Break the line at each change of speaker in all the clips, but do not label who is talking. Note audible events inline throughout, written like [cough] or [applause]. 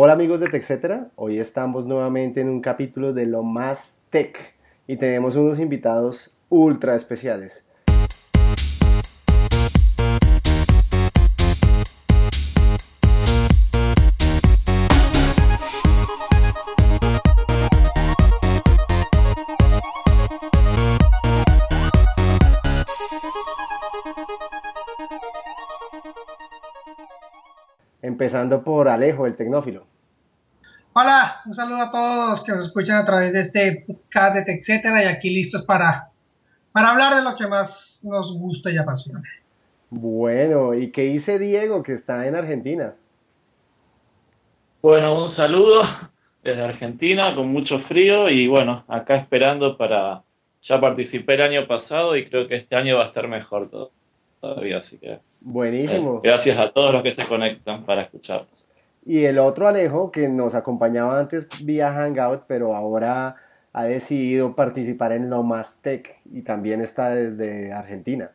Hola amigos de TechCetera, hoy estamos nuevamente en un capítulo de lo más tech y tenemos unos invitados ultra especiales. Empezando por Alejo, el tecnófilo.
Hola, un saludo a todos que nos escuchan a través de este podcast de TechCetera y aquí listos para, para hablar de lo que más nos gusta y apasiona.
Bueno, ¿y qué dice Diego que está en Argentina?
Bueno, un saludo desde Argentina con mucho frío y bueno, acá esperando para... Ya participé el año pasado y creo que este año va a estar mejor todo, todavía, así que...
Buenísimo.
Eh, gracias a todos los que se conectan para escucharnos.
Y el otro Alejo, que nos acompañaba antes vía Hangout, pero ahora ha decidido participar en Lo Más Tech y también está desde Argentina.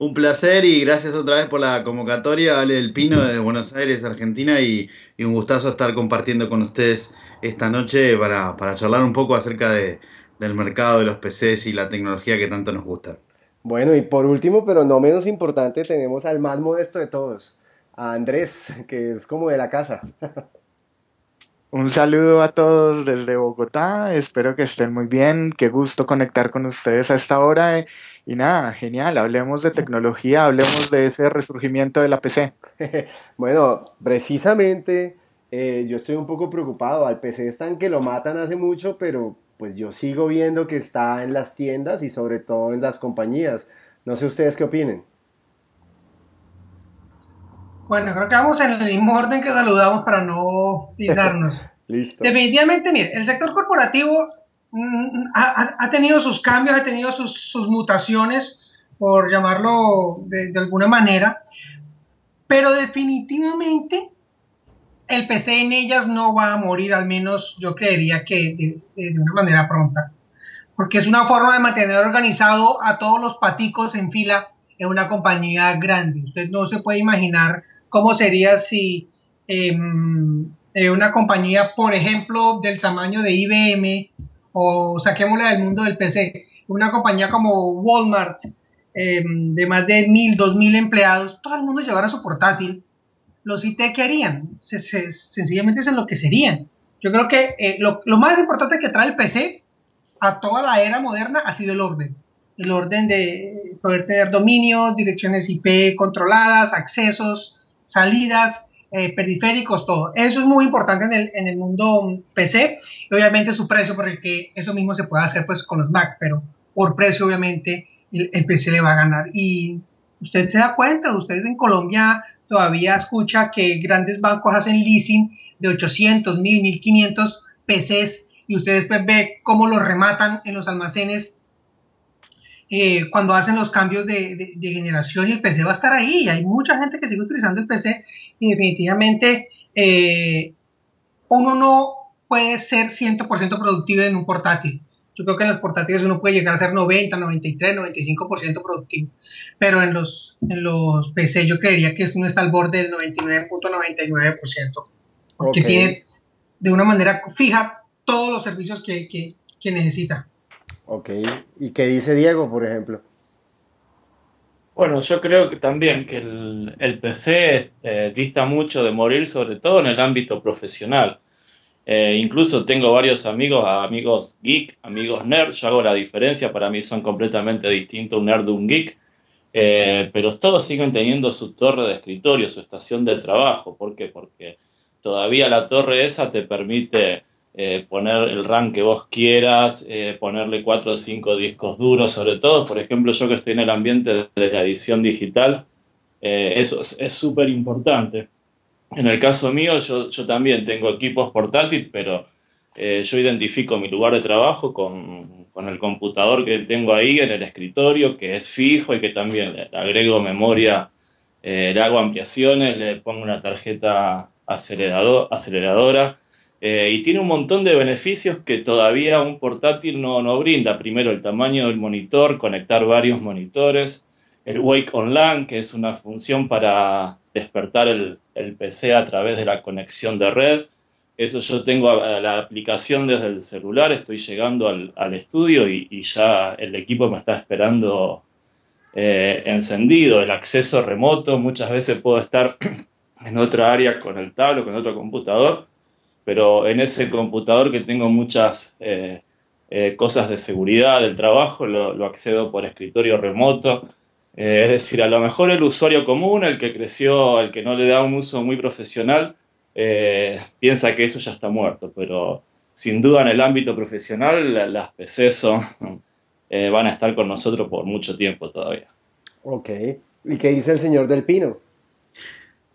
Un placer y gracias otra vez por la convocatoria, Ale del Pino [clears throat] desde Buenos Aires, Argentina, y, y un gustazo estar compartiendo con ustedes esta noche para, para charlar un poco acerca de, del mercado de los PCs y la tecnología que tanto nos gusta.
Bueno, y por último, pero no menos importante, tenemos al más modesto de todos, a Andrés, que es como de la casa.
Un saludo a todos desde Bogotá, espero que estén muy bien, qué gusto conectar con ustedes a esta hora y nada, genial, hablemos de tecnología, hablemos de ese resurgimiento de la PC. [laughs]
bueno, precisamente eh, yo estoy un poco preocupado, al PC están que lo matan hace mucho, pero pues yo sigo viendo que está en las tiendas y sobre todo en las compañías. No sé ustedes qué opinen.
Bueno, creo que vamos en el mismo orden que saludamos para no pisarnos. [laughs]
Listo.
Definitivamente, mire, el sector corporativo mm, ha, ha, tenido sus cambios, ha tenido sus, sus mutaciones, por llamarlo de, de, alguna manera, pero definitivamente el PC en ellas no va a morir, al menos yo creería que de, una manera pronta, porque es una forma de mantener organizado a todos los paticos en fila en una compañía grande. Usted no se puede imaginar cómo sería si eh, eh, una compañía, por ejemplo, del tamaño de IBM, o saquémosla del mundo del PC, una compañía como Walmart, eh, de más de mil, dos mil empleados, todo el mundo llevara su portátil, los IT que harían, se, se, sencillamente se enloquecerían. Yo creo que eh, lo, lo, más importante que trae el PC a toda la era moderna ha sido el orden. El orden de poder tener dominios, direcciones IP controladas, accesos, salidas, eh, periféricos, todo. Eso es muy importante en el, en mundo PC y obviamente su precio, porque eso mismo se puede hacer pues con los Mac, pero por precio obviamente el, el PC le va a ganar. Y usted se da cuenta, usted en Colombia todavía escucha que grandes bancos hacen leasing de 800, 1000, 1500 PCs y usted después ve cómo los rematan en los almacenes eh, cuando hacen los cambios de, generación y el PC va a estar ahí. Y hay mucha gente que sigue utilizando el PC y definitivamente eh, uno no puede ser 100% productivo en un portátil. Yo creo que en los portátiles uno puede llegar a ser 90, 93, 95% productivo. Pero en los, en los PC yo creería que uno está al borde del 99.99%. Porque okay. tiene de una manera fija todos los servicios que, que, que necesita.
Ok, ¿y qué dice Diego, por ejemplo?
Bueno, yo creo que también que el, el PC eh, dista mucho de morir, sobre todo en el ámbito profesional. Eh, incluso tengo varios amigos, amigos geek, amigos nerd. Yo hago la diferencia, para mí son completamente distintos un nerd de un geek. Eh, pero todos siguen teniendo su torre de escritorio, su estación de trabajo. ¿Por qué? Porque todavía la torre esa te permite eh, poner el RAM que vos quieras, eh, ponerle cuatro o cinco discos duros, sobre todo, por ejemplo, yo que estoy en el ambiente de, la edición digital, eso es súper importante. En el caso mío, yo, yo también tengo equipos portátiles, pero eh, yo identifico mi lugar de trabajo con, con, el computador que tengo ahí en el escritorio, que es fijo y que también le agrego memoria, eh, le hago ampliaciones, le pongo una tarjeta acelerador, aceleradora eh, y tiene un montón de beneficios que todavía un portátil no, no, brinda. Primero, el tamaño del monitor, conectar varios monitores. El Wake Online, que es una función para despertar el, PC a través de la conexión de red. Eso yo tengo la aplicación desde el celular, estoy llegando al, estudio y, ya el equipo me está esperando eh, encendido. El acceso remoto, muchas veces puedo estar [clears throat] en otra área con el tablo, con otro computador, pero en ese computador que tengo muchas eh, eh, cosas de seguridad del trabajo, lo, accedo por escritorio remoto. Eh, es decir, a lo mejor el usuario común, el que creció, el que no le da un uso muy profesional, piensa que eso ya está muerto, pero sin duda en el ámbito profesional las PCs son, [laughs] van a estar con nosotros por mucho tiempo todavía.
Ok. ¿Y qué dice el señor Del Pino?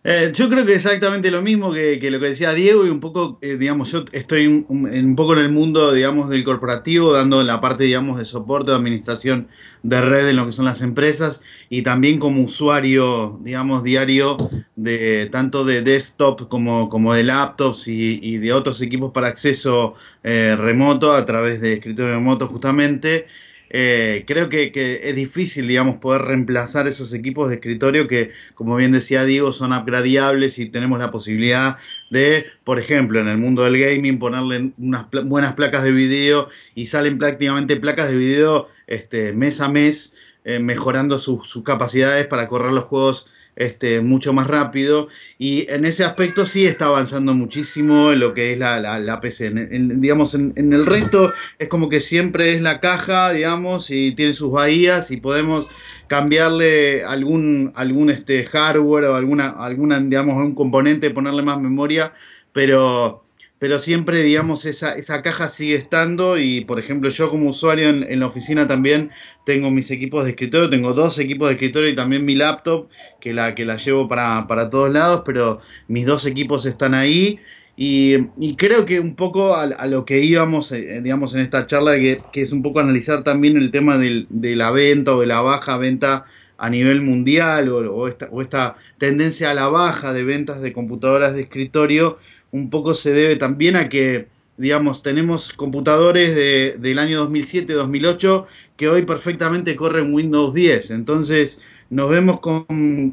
Eh, yo creo que exactamente lo mismo que, lo que decía Diego y un poco, eh, digamos, yo estoy un, poco en el mundo, digamos, del corporativo, dando la parte, digamos, de soporte, de administración de red en lo que son las empresas y también como usuario, digamos, diario de tanto de desktop como, como de laptops y, de otros equipos para acceso eh, remoto a través de escritorio remoto justamente. Eh, creo que, es difícil, digamos, poder reemplazar esos equipos de escritorio que, como bien decía Diego, son upgradeables y tenemos la posibilidad de, por ejemplo, en el mundo del gaming, ponerle unas buenas placas de video y salen prácticamente placas de video este, mes a mes, eh, mejorando sus capacidades para correr los juegos este, mucho más rápido. Y en ese aspecto sí está avanzando muchísimo lo que es la, la, PC. En, digamos, en, el resto es como que siempre es la caja, digamos, y tiene sus bahías y podemos cambiarle algún, algún este, hardware o alguna, alguna, digamos, un componente, ponerle más memoria, pero pero siempre, digamos, esa, esa caja sigue estando y, por ejemplo, yo como usuario en, la oficina también tengo mis equipos de escritorio, tengo dos equipos de escritorio y también mi laptop, que la, que la llevo para, todos lados, pero mis dos equipos están ahí. Y, creo que un poco a, lo que íbamos, eh, digamos, en esta charla, que, es un poco analizar también el tema de la venta o de la baja venta a nivel mundial o, esta, o esta tendencia a la baja de ventas de computadoras de escritorio, un poco se debe también a que, digamos, tenemos computadores de, del año 2007-2008 que hoy perfectamente corren Windows 10. Entonces nos vemos con,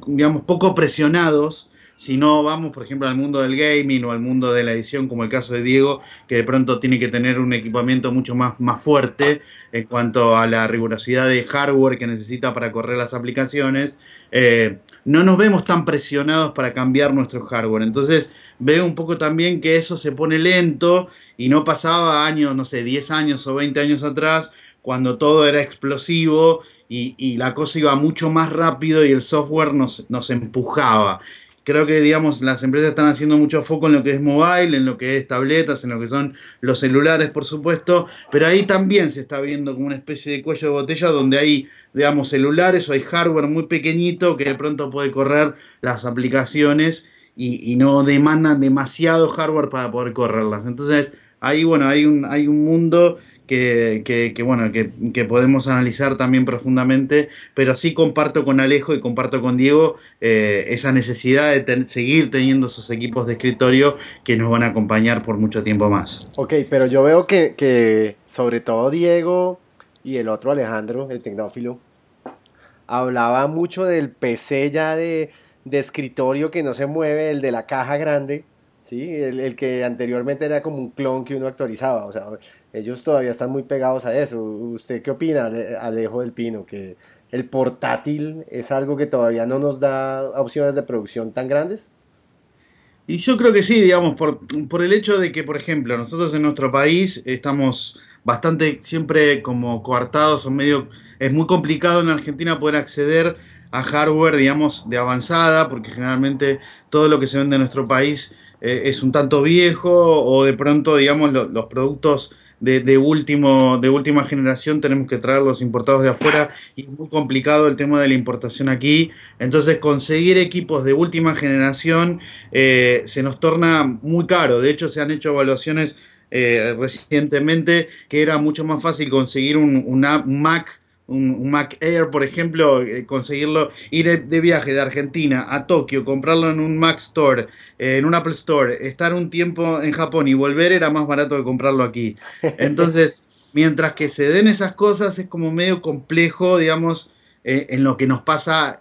digamos, poco presionados si no vamos, por ejemplo, al mundo del gaming o al mundo de la edición, como el caso de Diego, que de pronto tiene que tener un equipamiento mucho más, más fuerte en cuanto a la rigurosidad de hardware que necesita para correr las aplicaciones, eh, no nos vemos tan presionados para cambiar nuestro hardware. Entonces, veo un poco también que eso se pone lento y no pasaba años, no sé, 10 años o 20 años atrás, cuando todo era explosivo y, la cosa iba mucho más rápido y el software nos, nos empujaba. Creo que, digamos, las empresas están haciendo mucho foco en lo que es mobile, en lo que es tabletas, en lo que son los celulares, por supuesto, pero ahí también se está viendo como una especie de cuello de botella donde hay, digamos, celulares o hay hardware muy pequeñito que de pronto puede correr las aplicaciones y, no demandan demasiado hardware para poder correrlas. Entonces, ahí, bueno, hay un, hay un mundo que, que, bueno, que, podemos analizar también profundamente, pero sí comparto con Alejo y comparto con Diego eh, esa necesidad de seguir teniendo esos equipos de escritorio que nos van a acompañar por mucho tiempo más.
Ok, pero yo veo que, que sobre todo Diego y el otro Alejandro, el tecnófilo, hablaba mucho del PC ya de de escritorio que no se mueve, el de la caja grande, ¿sí? El, que anteriormente era como un clon que uno actualizaba. O sea, ellos todavía están muy pegados a eso. ¿Usted qué opina, Alejo del Pino? Que el portátil es algo que todavía no nos da opciones de producción tan grandes.
Y yo creo que sí, digamos, por, por el hecho de que, por ejemplo, nosotros en nuestro país estamos bastante siempre como coartados o medio... Es muy complicado en Argentina poder acceder a hardware, digamos, de avanzada, porque generalmente todo lo que se vende en nuestro país eh, es un tanto viejo o de pronto, digamos, los productos de, último, de última generación tenemos que traerlos importados de afuera y es muy complicado el tema de la importación aquí. Entonces conseguir equipos de última generación eh, se nos torna muy caro. De hecho se han hecho evaluaciones eh, recientemente que era mucho más fácil conseguir un, un Mac un, Mac Air, por ejemplo, eh, conseguirlo, ir de, viaje de Argentina a Tokio, comprarlo en un Mac Store, eh, en un Apple Store, estar un tiempo en Japón y volver era más barato que comprarlo aquí. [laughs] Entonces, mientras que se den esas cosas, es como medio complejo, digamos, eh, en lo que nos pasa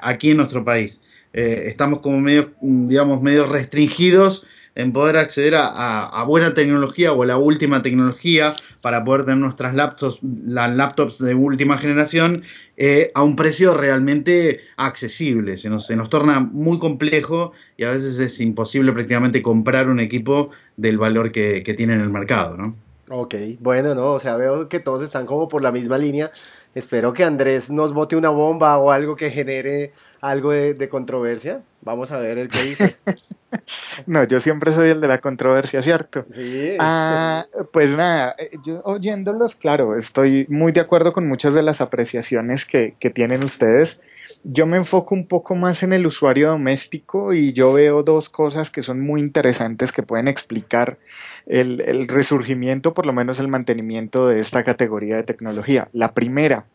aquí en nuestro país. estamos como medio, digamos, medio restringidos en poder acceder a, buena tecnología o a la última tecnología para poder tener nuestras laptops, las laptops de última generación eh, a un precio realmente accesible. Se nos, se nos torna muy complejo y a veces es imposible prácticamente comprar un equipo del valor que, tiene en el mercado, ¿no?
Ok, bueno, no, o sea, veo que todos están como por la misma línea. Espero que Andrés nos bote una bomba o algo que genere algo de, controversia. Vamos a ver el que dice. [laughs] [laughs]
no, yo siempre soy el de la controversia, ¿cierto? Sí. Ah, pues nada, eh, yo oyéndolos, claro, estoy muy de acuerdo con muchas de las apreciaciones que, tienen ustedes. Yo me enfoco un poco más en el usuario doméstico y yo veo dos cosas que son muy interesantes que pueden explicar el, el resurgimiento, por lo menos el mantenimiento de esta categoría de tecnología. La primera,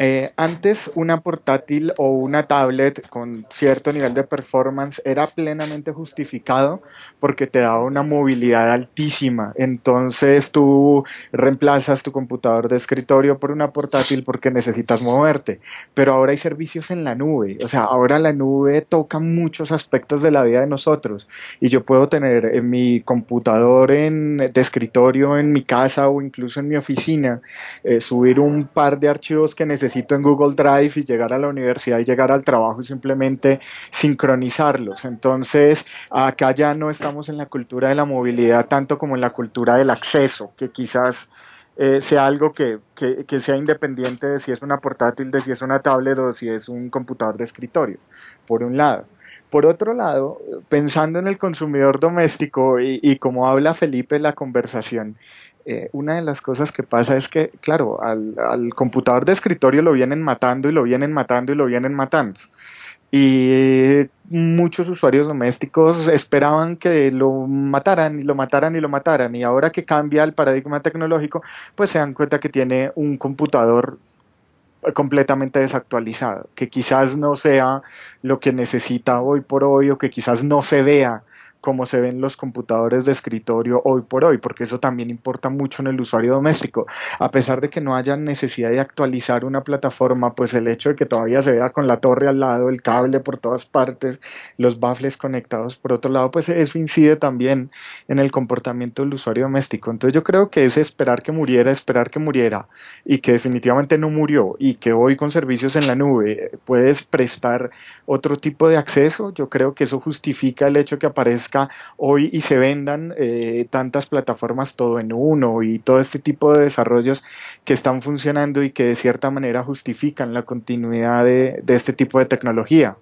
eh, antes una portátil o una tablet con cierto nivel de performance era plenamente justificado porque te daba una movilidad altísima. Entonces tú reemplazas tu computador de escritorio por una portátil porque necesitas moverte. Pero ahora hay servicios en la nube. O sea, ahora la nube toca muchos aspectos de la vida de nosotros. Y yo puedo tener en mi computador en, de escritorio en mi casa o incluso en mi oficina, eh, subir un par de archivos que necesito necesito en Google Drive y llegar a la universidad y llegar al trabajo y simplemente sincronizarlos. Entonces, acá ya no estamos en la cultura de la movilidad tanto como en la cultura del acceso, que quizás eh, sea algo que, que, sea independiente de si es una portátil, de si es una tablet o si es un computador de escritorio, por un lado. Por otro lado, pensando en el consumidor doméstico y, y como habla Felipe la conversación, eh, una de las cosas que pasa es que, claro, al, computador de escritorio lo vienen matando y lo vienen matando y lo vienen matando. Y muchos usuarios domésticos esperaban que lo mataran y lo mataran y lo mataran. Y ahora que cambia el paradigma tecnológico, pues se dan cuenta que tiene un computador completamente desactualizado, que quizás no sea lo que necesita hoy por hoy o que quizás no se vea como se ven los computadores de escritorio hoy por hoy, porque eso también importa mucho en el usuario doméstico. A pesar de que no haya necesidad de actualizar una plataforma, pues el hecho de que todavía se vea con la torre al lado, el cable por todas partes, los baffles conectados por otro lado, pues eso incide también en el comportamiento del usuario doméstico. Entonces yo creo que ese esperar que muriera, esperar que muriera y que definitivamente no murió y que hoy con servicios en la nube puedes prestar otro tipo de acceso, yo creo que eso justifica el hecho que aparezca hoy y se vendan eh, tantas plataformas todo en uno y todo este tipo de desarrollos que están funcionando y que de cierta manera justifican la continuidad de, de este tipo de tecnología.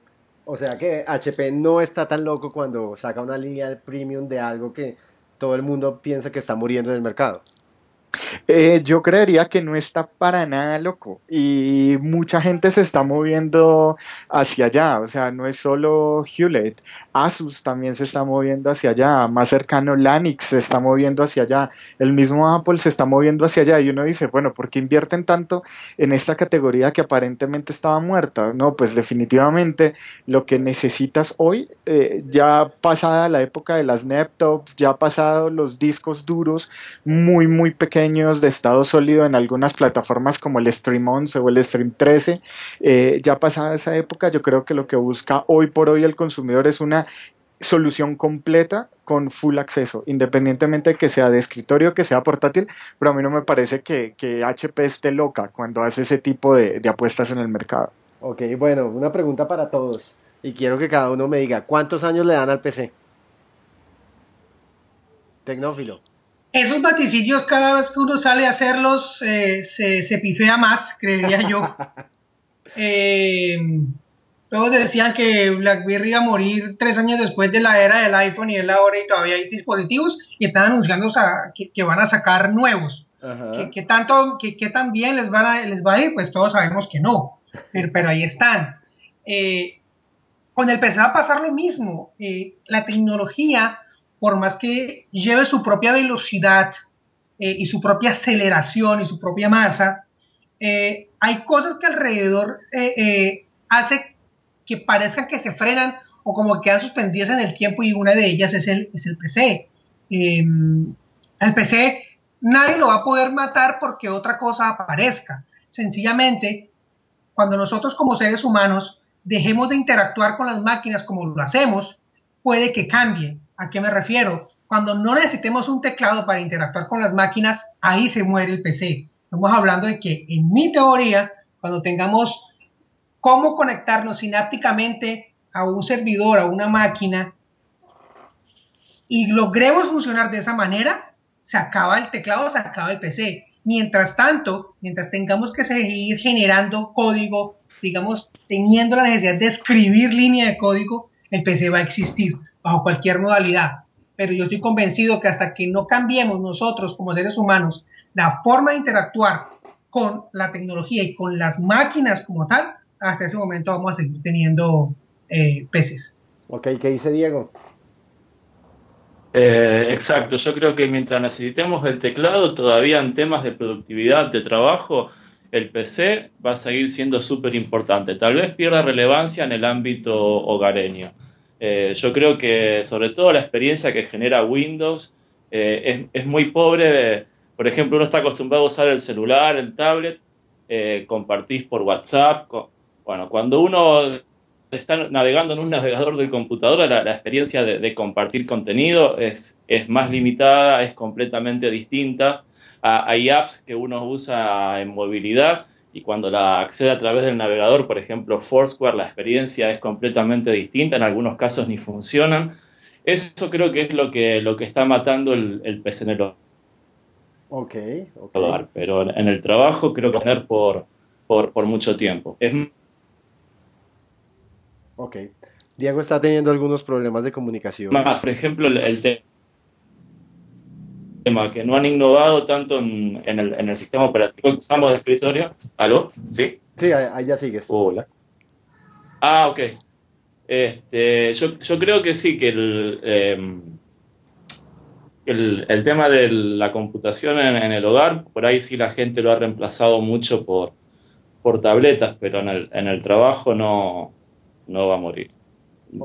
O sea que HP no está tan loco cuando saca una línea premium de algo que todo el mundo piensa que está muriendo en el mercado.
Eh, yo creería que no está para nada loco y mucha gente se está moviendo hacia allá, o sea, no es solo Hewlett, Asus también se está moviendo hacia allá, más cercano Lanix se está moviendo hacia allá, el mismo Apple se está moviendo hacia allá y uno dice, bueno, ¿por qué invierten tanto en esta categoría que aparentemente estaba muerta? No, pues definitivamente lo que necesitas hoy, eh, ya pasada la época de las laptops, ya pasado los discos duros muy, muy pequeños, de estado sólido en algunas plataformas como el Stream 11 o el Stream 13. Eh, ya pasada esa época, yo creo que lo que busca hoy por hoy el consumidor es una solución completa con full acceso, independientemente de que sea de escritorio que sea portátil, pero a mí no me parece que, que HP esté loca cuando hace ese tipo de, de apuestas en el mercado.
Ok, bueno, una pregunta para todos y quiero que cada uno me diga, ¿cuántos años le dan al PC? Tecnófilo
esos vaticinios cada vez que uno sale a hacerlos eh, se, se, pifea más, creería yo. [laughs] Eh, todos decían que BlackBerry iba a morir tres años después de la era del iPhone y es la hora y todavía hay dispositivos y están anunciando que, van a sacar nuevos. Que, tanto, que, tan bien les, van a, les va a ir, pues todos sabemos que no, pero, ahí están. Eh, con el PC va a pasar lo mismo. la tecnología por más que lleve su propia velocidad eh, y su propia aceleración y su propia masa, eh, hay cosas que alrededor eh, hace que parezcan que se frenan o como que quedan suspendidas en el tiempo y una de ellas es el, es el PC. Em, el PC nadie lo va a poder matar porque otra cosa aparezca. Sencillamente, cuando nosotros como seres humanos dejemos de interactuar con las máquinas como lo hacemos, puede que cambie. ¿A qué me refiero? Cuando no necesitemos un teclado para interactuar con las máquinas, ahí se muere el PC. Estamos hablando de que en mi teoría, cuando tengamos cómo conectarnos sinápticamente a un servidor, a una máquina, y logremos funcionar de esa manera, se acaba el teclado, se acaba el PC. Mientras tanto, mientras tengamos que seguir generando código, digamos, teniendo la necesidad de escribir línea de código, el PC va a existir bajo cualquier modalidad. Pero yo estoy convencido que hasta que no cambiemos nosotros como seres humanos la forma de interactuar con la tecnología y con las máquinas como tal, hasta ese momento vamos a seguir teniendo eh, PCs.
Ok, ¿qué dice Diego?
Eh, exacto, yo creo que mientras necesitemos el teclado, todavía en temas de productividad de trabajo, el PC va a seguir siendo súper importante. Tal vez pierda relevancia en el ámbito hogareño. Eh, yo creo que sobre todo la experiencia que genera Windows eh, es, muy pobre. Por ejemplo, uno está acostumbrado a usar el celular, el tablet, compartís por WhatsApp. bueno, cuando uno está navegando en un [laughs] navegador del computador, la, experiencia de, compartir contenido es, es, más limitada, es completamente distinta. hay apps que uno usa en movilidad y cuando la accede a través del navegador, por ejemplo Foursquare, la experiencia es completamente distinta, en algunos casos ni funcionan. Eso creo que es lo que, lo que está matando el, el PC en el
Ok,
Pero en el trabajo creo que tener por, por, por mucho tiempo. Es
Ok. Diego está teniendo algunos problemas de comunicación.
Más, por ejemplo, el, tema que no han innovado tanto en, el, sistema operativo que usamos de escritorio. ¿Aló? ¿Sí?
Sí, ahí ya sigues.
Hola. Ah, ok. Este, yo, creo que sí, que el, el, tema de la computación en, el hogar, por ahí sí la gente lo ha reemplazado mucho por, por tabletas, pero en el, en el trabajo no, no va a morir.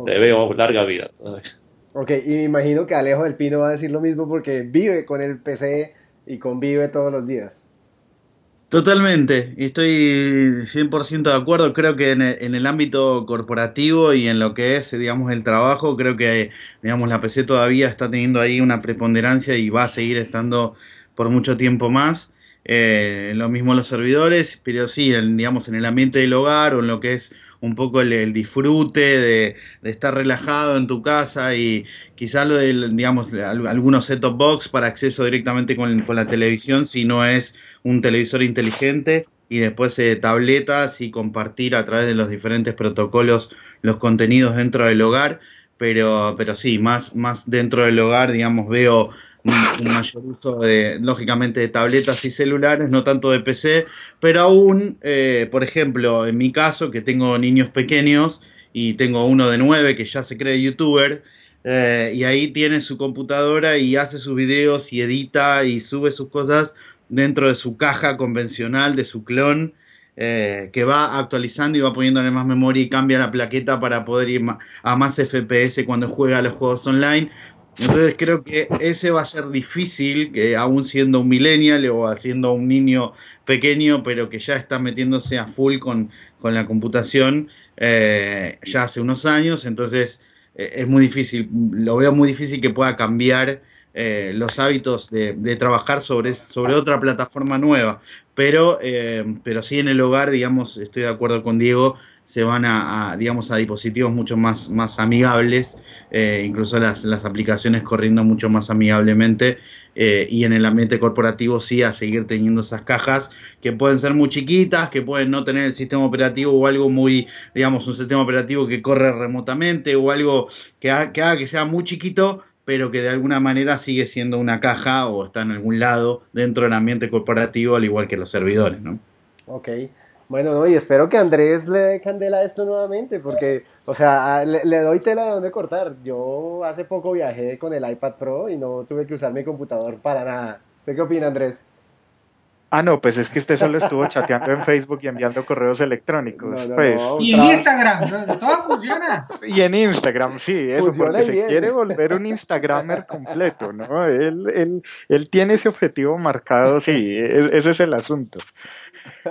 Le veo larga vida todavía.
Ok, y me imagino que Alejo del Pino va a decir lo mismo porque vive con el PC y convive todos los días.
Totalmente, estoy 100% de acuerdo. Creo que en el, ámbito corporativo y en lo que es, digamos, el trabajo, creo que, digamos, la PC todavía está teniendo ahí una preponderancia y va a seguir estando por mucho tiempo más. Eh, lo mismo los servidores, pero sí, digamos, en el ambiente del hogar o en lo que es un poco el, disfrute de, estar relajado en tu casa y quizás lo de, digamos, algunos set-top box para acceso directamente con, la televisión si no es un televisor inteligente y después eh, tabletas y compartir a través de los diferentes protocolos los contenidos dentro del hogar. Pero, pero sí, más, más dentro del hogar, digamos, veo un, mayor uso de, lógicamente, de tabletas y celulares, no tanto de PC, pero aún, eh, por ejemplo, en mi caso, que tengo niños pequeños y tengo uno de nueve que ya se cree youtuber, eh, y ahí tiene su computadora y hace sus videos y edita y sube sus cosas dentro de su caja convencional, de su clon. Eh, que va actualizando y va poniéndole más memoria y cambia la plaqueta para poder ir a más FPS cuando juega los juegos online. Entonces creo que ese va a ser difícil, que aún siendo un millennial o siendo un niño pequeño, pero que ya está metiéndose a full con, la computación eh, ya hace unos años, entonces eh, es muy difícil, lo veo muy difícil que pueda cambiar eh, los hábitos de, trabajar sobre, sobre otra plataforma nueva, pero, pero sí en el hogar, digamos, estoy de acuerdo con Diego, se van a, digamos, a dispositivos mucho más, más amigables, eh, incluso las, las, aplicaciones corriendo mucho más amigablemente eh, y en el ambiente corporativo sí a seguir teniendo esas cajas que pueden ser muy chiquitas, que pueden no tener el sistema operativo o algo muy, digamos, un sistema operativo que corre remotamente o algo que, haga que sea muy chiquito, pero que de alguna manera sigue siendo una caja o está en algún lado dentro del ambiente corporativo, al igual que los servidores, ¿no?
Ok. Bueno, no, y espero que Andrés le dé candela a esto nuevamente, porque, o sea, le, doy tela de dónde cortar. Yo hace poco viajé con el iPad Pro y no tuve que usar mi computador para nada. ¿Usted qué opina, Andrés?
Ah, no, pues es que usted solo estuvo chateando en Facebook y enviando correos electrónicos. pues.
y en Instagram, todo funciona.
Y en Instagram, sí, eso, porque se quiere volver un Instagramer completo, ¿no? Él, él, él tiene ese objetivo marcado, sí, e, ese es el asunto.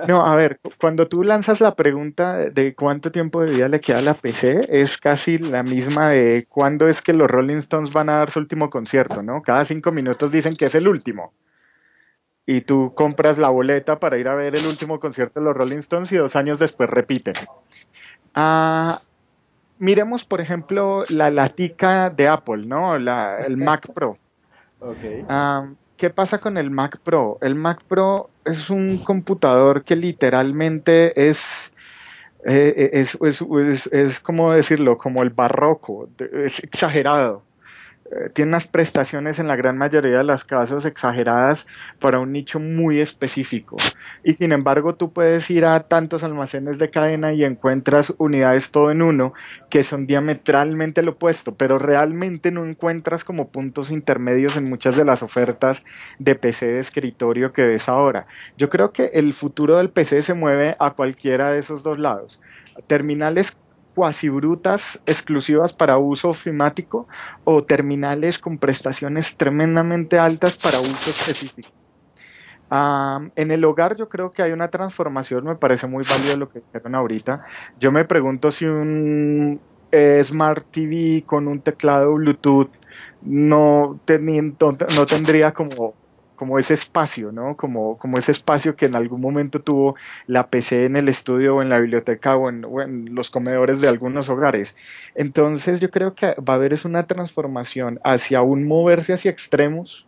No, a ver, cuando tú lanzas la pregunta de cuánto tiempo de vida le queda a la PC, es casi la misma de cuándo es que los Rolling Stones van a dar su último concierto, ¿no? Cada cinco minutos dicen que es el último. Y tú compras la boleta para ir a ver el último concierto de los Rolling Stones y dos años después repiten. Ah, miremos, por ejemplo, la latica de Apple, ¿no? La, el Mac Pro.
Ok.
Ah, ¿Qué pasa con el Mac Pro? El Mac Pro es un computador que literalmente es, eh, es, es, es, es como decirlo, como el barroco, es exagerado. Eh, tiene unas prestaciones en la gran mayoría de los casos exageradas para un nicho muy específico. Y sin embargo, tú puedes ir a tantos almacenes de cadena y encuentras unidades todo en uno que son diametralmente lo opuesto, pero realmente no encuentras como puntos intermedios en muchas de las ofertas de PC de escritorio que ves ahora. Yo creo que el futuro del PC se mueve a cualquiera de esos dos lados. Terminales cuasi brutas exclusivas para uso ofimático o terminales con prestaciones tremendamente altas para uso específico. En el hogar yo creo que hay una transformación, me parece muy válido lo que dijeron ahorita. Yo me pregunto si un eh, Smart TV con un teclado Bluetooth no tendría como, como ese espacio, ¿no? Como, como ese espacio que en algún momento tuvo la PC en el estudio o en la biblioteca o en, los comedores de algunos hogares. Entonces yo creo que va a haber es una transformación hacia un moverse hacia extremos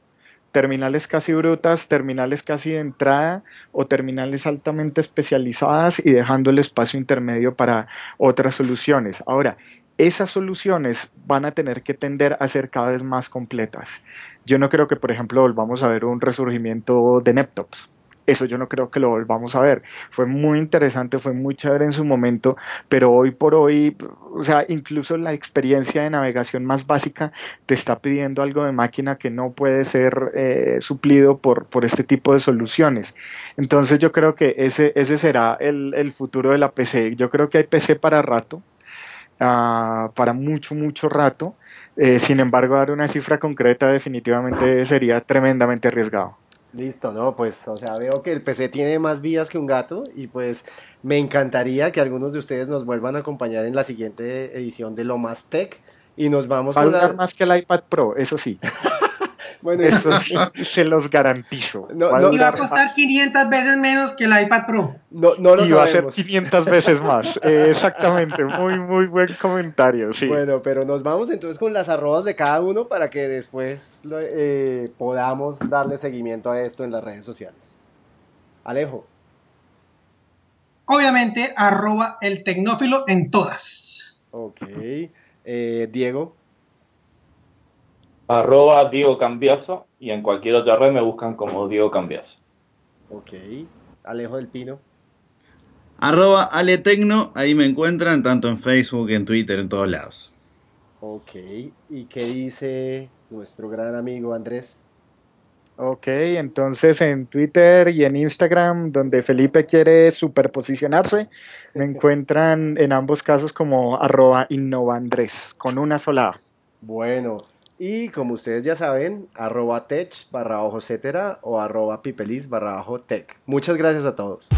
terminales casi brutas, terminales casi de entrada o terminales altamente especializadas y dejando el espacio intermedio para otras soluciones. Ahora, esas soluciones van a tener que tender a ser cada vez más completas. Yo no creo que, por ejemplo, volvamos a ver un resurgimiento de laptops. Eso yo no creo que lo volvamos a ver. Fue muy interesante, fue muy chévere en su momento, pero hoy por hoy, o sea, incluso la experiencia de navegación más básica te está pidiendo algo de máquina que no puede ser eh, suplido por, por este tipo de soluciones. Entonces yo creo que ese, ese será el, el futuro de la PC. Yo creo que hay PC para rato, uh, para mucho, mucho rato. Eh, sin embargo, dar una cifra concreta definitivamente sería tremendamente arriesgado.
Listo, no, pues, o sea, veo que el PC tiene más vías que un gato y pues me encantaría que algunos de ustedes nos vuelvan a acompañar en la siguiente edición de Lo Más Tech y nos vamos
Va a durar más que el iPad Pro, eso sí. [laughs]
Bueno,
Eso sí, se los garantizo.
No,
Va
no,
Y va a costar
más.
500 veces menos que el iPad Pro.
no, no lo
y va a ser
sabemos.
500 veces más. [laughs] Eh, exactamente, muy, muy buen comentario, sí.
Bueno, pero nos vamos entonces con las arrobas de cada uno para que después lo- eh, podamos darle seguimiento a esto en las redes sociales. Alejo.
Obviamente, arroba el tecnófilo en todas.
Ok. Eh, Diego.
Arroba Diego Cambiaso y en cualquier otra red me buscan como Diego Cambiaso.
Ok. Alejo del Pino.
Arroba Aletecno, ahí me encuentran tanto en Facebook, en Twitter, en todos lados.
Ok. ¿Y qué dice nuestro gran amigo Andrés?
Ok, entonces en Twitter y en Instagram, donde Felipe quiere superposicionarse, me [laughs] encuentran en ambos casos como arroba innovandres, con una sola.
Bueno, y como ustedes ya saben, arroba tech barra bajo etcétera o arroba pipelis barra bajo tech. Muchas gracias a todos.